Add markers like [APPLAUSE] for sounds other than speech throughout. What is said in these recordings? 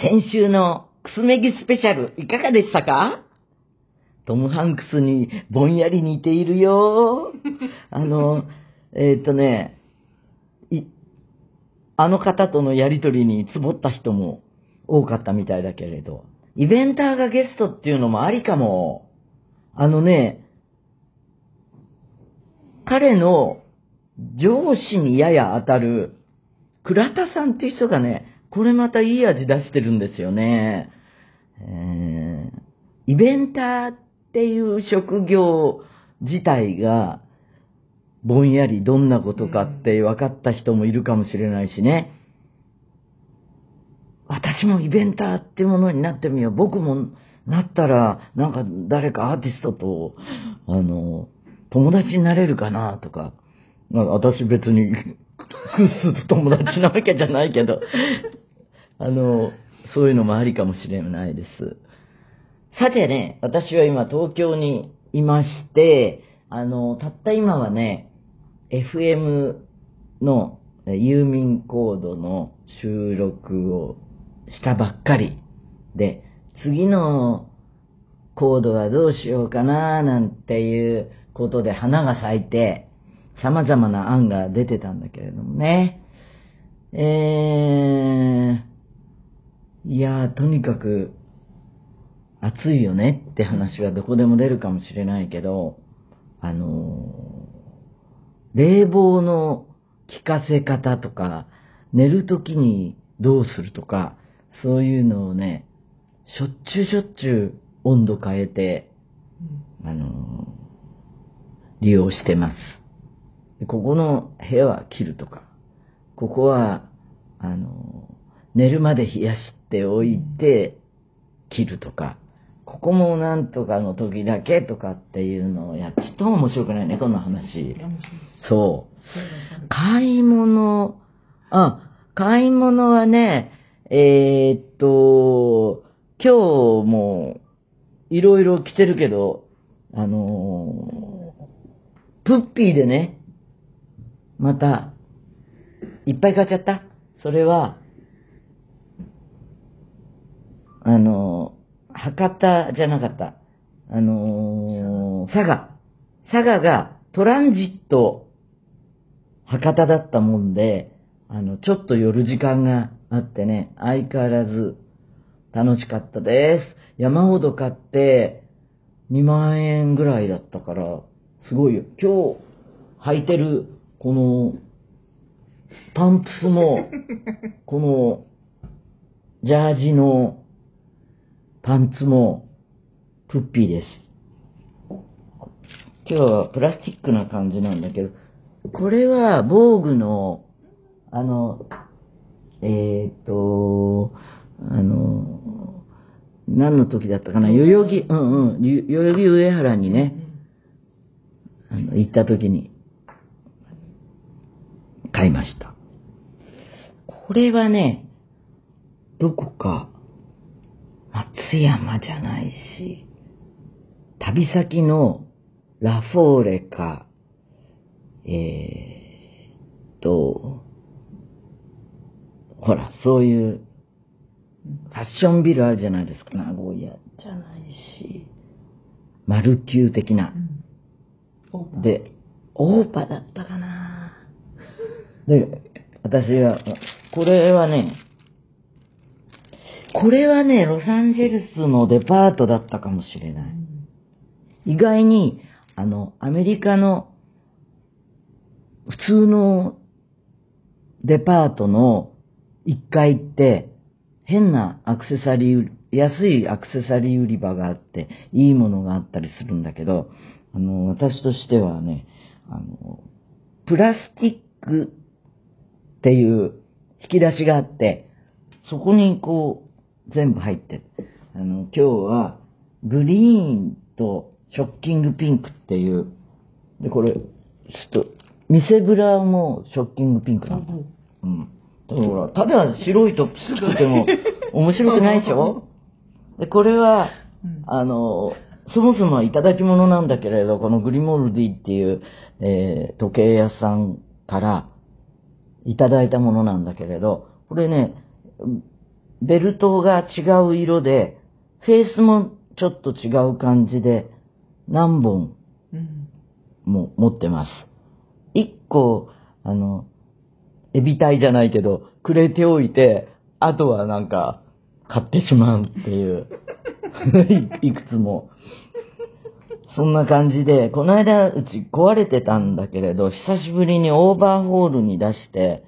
先週のくすめぎスペシャルいかがでしたか？トム・ハンクスにぼんやり似ているよ。[LAUGHS] あの、えーっ、とね、い、あの方とのやりとりにつぼった人も多かったみたいだけれど、イベンターがゲストっていうのもありかも。あのね、彼の上司にやや当たる倉田さんっていう人がね、これまたいい味出してるんですよね。えーイベンターっていう職業自体が、ぼんやりどんなことかって分かった人もいるかもしれないしね。私もイベンターっていうものになってみよう。僕もなったら、なんか誰かアーティストと、あの、友達になれるかなとか。私別に、クッスと友達なわけじゃないけど、あの、そういうのもありかもしれないです。さてね、私は今東京にいまして、あの、たった今はね、FM のえ郵便コードの収録をしたばっかりで、次のコードはどうしようかななんていうことで花が咲いて、様々な案が出てたんだけれどもね。えー、いやー、とにかく、暑いよねって話はどこでも出るかもしれないけど、あのー冷房の効かせ方とか、寝るときにどうするとか、そういうのをね、しょっちゅうしょっちゅう温度変えて、あのー利用してます。でここの部屋は切るとか、ここは、あのー寝るまで冷やしておいて切るとか、ここもなんとかの時だけとかっていうのをやっちっとも面白くないね、この話。そう。買い物、あ、買い物はね、えーっと、今日もいろいろ来てるけど、あのープッピーでね、また、いっぱい買っちゃった。それは、あの博多じゃなかった。あのー佐賀。佐賀がトランジット博多だったもんで、あの、ちょっと寄る時間があってね、相変わらず楽しかったです。山ほど買って2万円ぐらいだったから、すごいよ。今日履いてるこのパンプスも、このジャージのパンツもプッピーです。今日はプラスチックな感じなんだけど、これは防具の、あの、えっ、と、あの、何の時だったかな、代々木、うんうん、ゆ代々木上原にね、あの行った時に買いました。これはね、どこか、松山じゃないし、旅先のラフォーレか、えーっと、ほら、そういう、ファッションビルあるじゃないですか。名古屋じゃないし、マルキュー的な。で、オーパだったかなで、私は、これはね、これはね、ロサンゼルスのデパートだったかもしれない。意外に、あの、アメリカの普通のデパートの1階って変なアクセサリー、安いアクセサリー売り場があって、いいものがあったりするんだけど、あの、私としてはね、あの、プラスチックっていう引き出しがあって、そこにこう、全部入ってる。あの、今日は、グリーンとショッキングピンクっていう、で、これ、ちょっと、店ブラもショッキングピンクなの。うん。だからほら、ただ白いときつくても [LAUGHS] 面白くないでしょ？で、これは、あの、そもそもはいただき物なんだけれど、このグリモルディっていう、えー時計屋さんからいただいたものなんだけれど、これね、ベルトが違う色で、フェースもちょっと違う感じで、何本うん。も持ってます。一個、あの、エビ体じゃないけど、くれておいて、あとはなんか、買ってしまうっていう。い [LAUGHS] いくつも。そんな感じで、この間うち壊れてたんだけれど、久しぶりにオーバーホールに出して、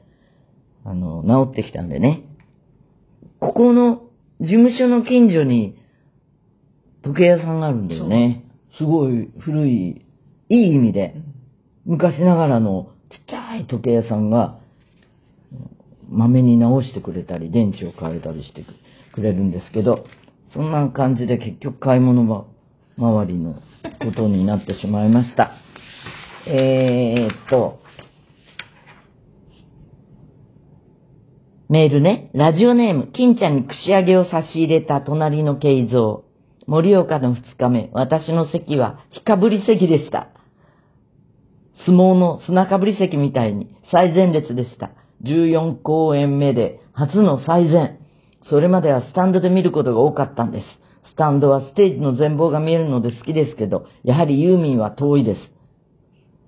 あの、治ってきたんでね。ここの事務所の近所に時計屋さんがあるんだよね。すごい古い、いい意味で、昔ながらのちっちゃい時計屋さんが、まめに直してくれたり、電池を変えたりしてくれるんですけど、そんな感じで結局買い物は周りのことになってしまいました。えーっと、メールね。ラジオネーム、金ちゃんに串揚げを差し入れた隣の慶三。盛岡の二日目、私の席は、日かぶり席でした。相撲の砂かぶり席みたいに最前列でした。14公演目で初の最前。それまではスタンドで見ることが多かったんです。スタンドはステージの全貌が見えるので好きですけど、やはりユーミンは遠いです。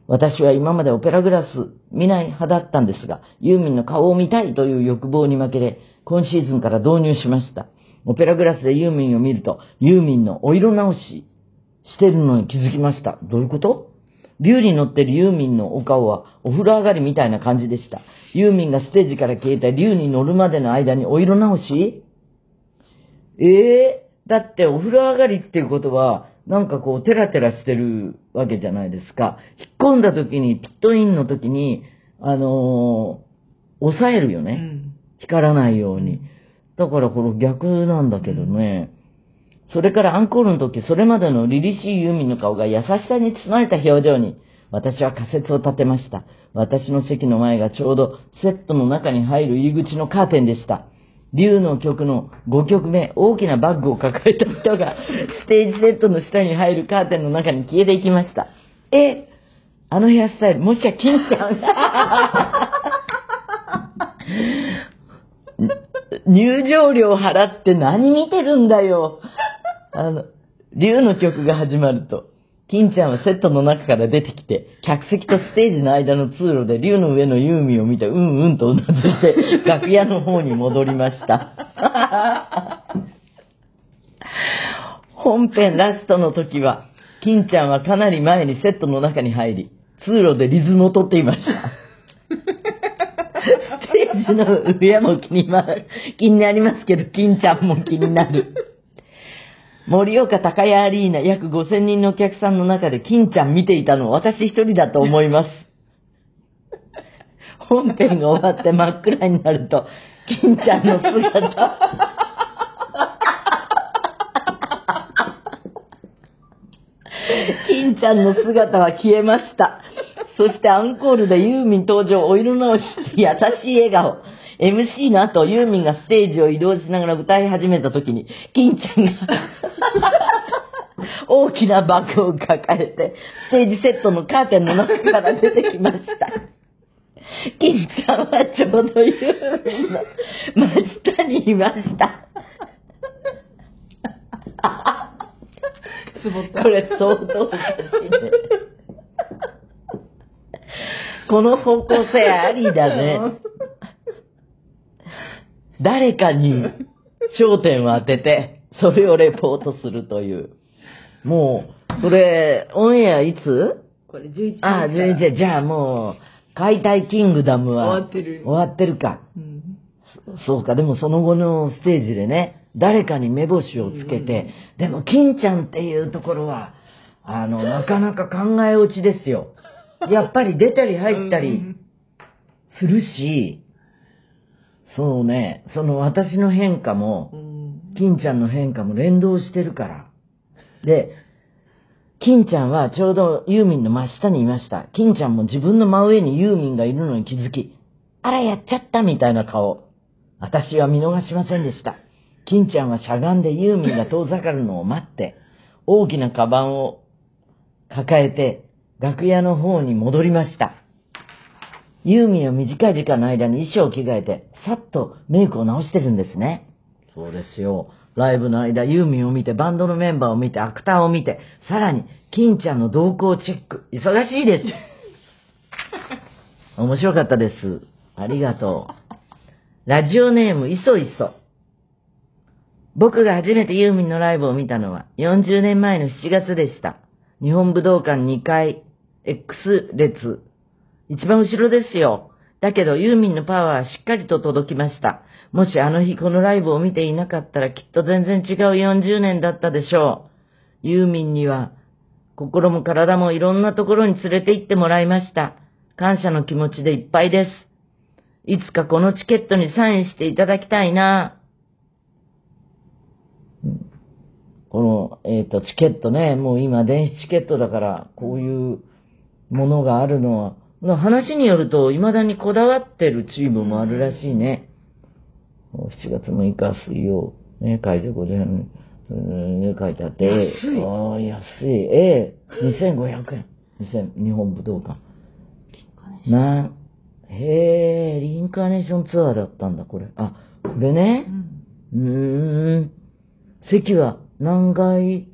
私は今までオペラグラス見ない派だったんですが、ユーミンの顔を見たいという欲望に負けれ、今シーズンから導入しました。オペラグラスでユーミンを見ると、ユーミンのお色直ししてるのに気づきました。どういうこと？竜に乗ってるユーミンのお顔はお風呂上がりみたいな感じでした。ユーミンがステージから消えた竜に乗るまでの間にお色直し？ええだってお風呂上がりっていうことは、なんかこう、テラテラしてるわけじゃないですか。引っ込んだ時に、ピットインの時に、あのー抑えるよね。うん。光らないように。だからこれ逆なんだけどね。それからアンコールの時、それまでの凛々しいユーミンの顔が優しさに包まれた表情に、私は仮説を立てました。私の席の前がちょうどセットの中に入る入り口のカーテンでした。竜の曲の5曲目、大きなバッグを抱えた人が、[LAUGHS] ステージセットの下に入るカーテンの中に消えていきました。え、あのヘアスタイル、もしや金ちゃん？[LAUGHS] 入場料払って何見てるんだよ。あの、竜の曲が始まると、金ちゃんはセットの中から出てきて、客席とステージの間の通路で竜の上のユーミンを見て、うんうんとうなずいて、[LAUGHS] 楽屋の方に戻りました。[LAUGHS] 本編ラストの時は、金ちゃんはかなり前にセットの中に入り、通路でリズムを取っていました。[LAUGHS] ステージの上も気に,、ま、気になりますけど、金ちゃんも気になる。盛岡高谷アリーナ約5000人のお客さんの中で金ちゃん見ていたの私一人だと思います。[LAUGHS] 本編が終わって真っ暗になると、金ちゃんの姿。金ちゃんの姿は消えました。そしてアンコールでユーミン登場、お色直し、優しい笑顔。MC の後、ユーミンがステージを移動しながら歌い始めた時に、金ちゃんが [LAUGHS] 大きなバッグを抱えて、ステージセットのカーテンの中から出てきました。金ちゃんはちょうどユーミンの真下にいました。これ相当おかしいね。この方向性ありだね。[LAUGHS] 誰かに焦点を当てて、それをレポートするという。もう、これ、オンエアいつ？これ11日ああ、11じゃあもう、解体キングダムは終わってる終わってるか。うん。そうか、でもその後のステージでね、誰かに目星をつけて、でも、金ちゃんっていうところは、あの、なかなか考え落ちですよ。やっぱり出たり入ったりうんするし、そうね、その私の変化もう、ん。金ちゃんの変化も連動してるから。で、金ちゃんはちょうどユーミンの真下にいました。金ちゃんも自分の真上にユーミンがいるのに気づき、あらやっちゃったみたいな顔。私は見逃しませんでした。金ちゃんはしゃがんでユーミンが遠ざかるのを待って、大きなカバンを抱えて楽屋の方に戻りました。ユーミンは短い時間の間に衣装を着替えて、さっとメイクを直してるんですね。そうですよ。ライブの間、ユーミンを見て、バンドのメンバーを見て、アクターを見て、さらに、金ちゃんの動向チェック。忙しいです。[LAUGHS] 面白かったです。ありがとう。ラジオネーム、いそいそ。僕が初めてユーミンのライブを見たのは40年前の7月でした。日本武道館2階、X 列。一番後ろですよ。だけどユーミンのパワーはしっかりと届きました。もしあの日このライブを見ていなかったらきっと全然違う40年だったでしょう。ユーミンには心も体もいろんなところに連れて行ってもらいました。感謝の気持ちでいっぱいです。いつかこのチケットにサインしていただきたいな。この、えっ、と、チケットね、もう今電子チケットだから、こういうものがあるのは、の話によると、未だにこだわってるチームもあるらしいね。7月6日水曜、ね、会場5時半に、書いてあって、安いああ、安い。ええ2500円。2000日本武道館。な、へえ、リンカーネーションツアーだったんだ、これ。あ、これね。うーん。席は何階？い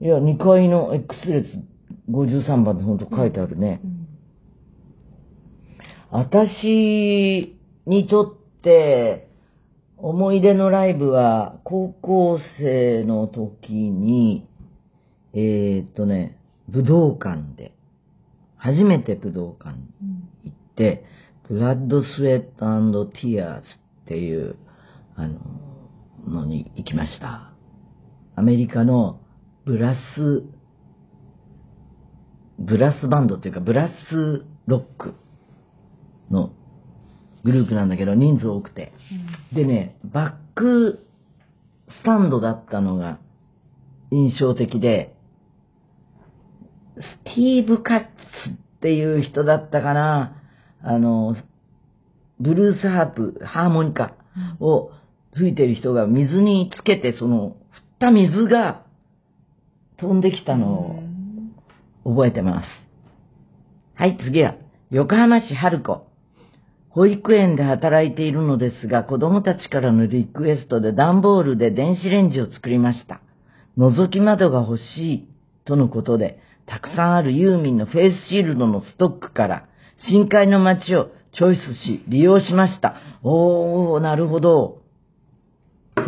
や、2階の X 列53番でほんと書いてあるね。私にとって思い出のライブは高校生の時に、えー、っとね、武道館で、初めて武道館行って、ブラッド・スウェットティアーズっていう、あの、のに行きました。アメリカのブラス、ブラスバンドっていうか、ブラスロックグループなんだけど、人数多くて。でね、バックスタンドだったのが印象的で、スティーブ・カッツっていう人だったかな。あの、ブルースハープ、ハーモニカを吹いてる人が水につけて、その、振った水が飛んできたのを覚えてます。はい、次は、横浜市春子。保育園で働いているのですが、子供たちからのリクエストで段ボールで電子レンジを作りました。覗き窓が欲しいとのことで、たくさんあるユーミンのフェイスシールドのストックから、深海の街をチョイスし、利用しました。おー、なるほど。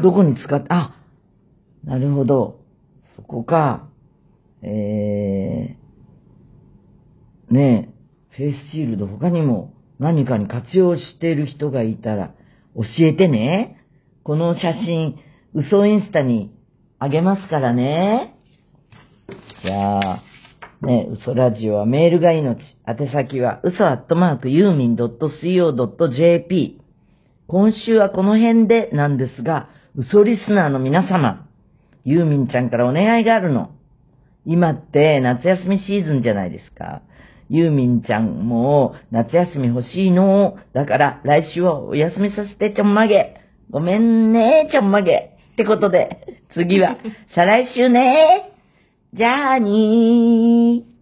どこに使って、あ、なるほど。そこか。えー、ねえ、フェイスシールド他にも何かに活用している人がいたら教えてね。この写真、嘘インスタにあげますからね。じゃあ、ね、嘘ラジオはメールが命。宛先は嘘アットマークユーミン .co.jp。今週はこの辺でなんですが、嘘リスナーの皆様、ユーミンちゃんからお願いがあるの。今って夏休みシーズンじゃないですか。ユーミンちゃんも夏休み欲しいの。だから来週はお休みさせてちょんまげ。ごめんね、ちょんまげ。ってことで、次は再来週ね。じゃあにー。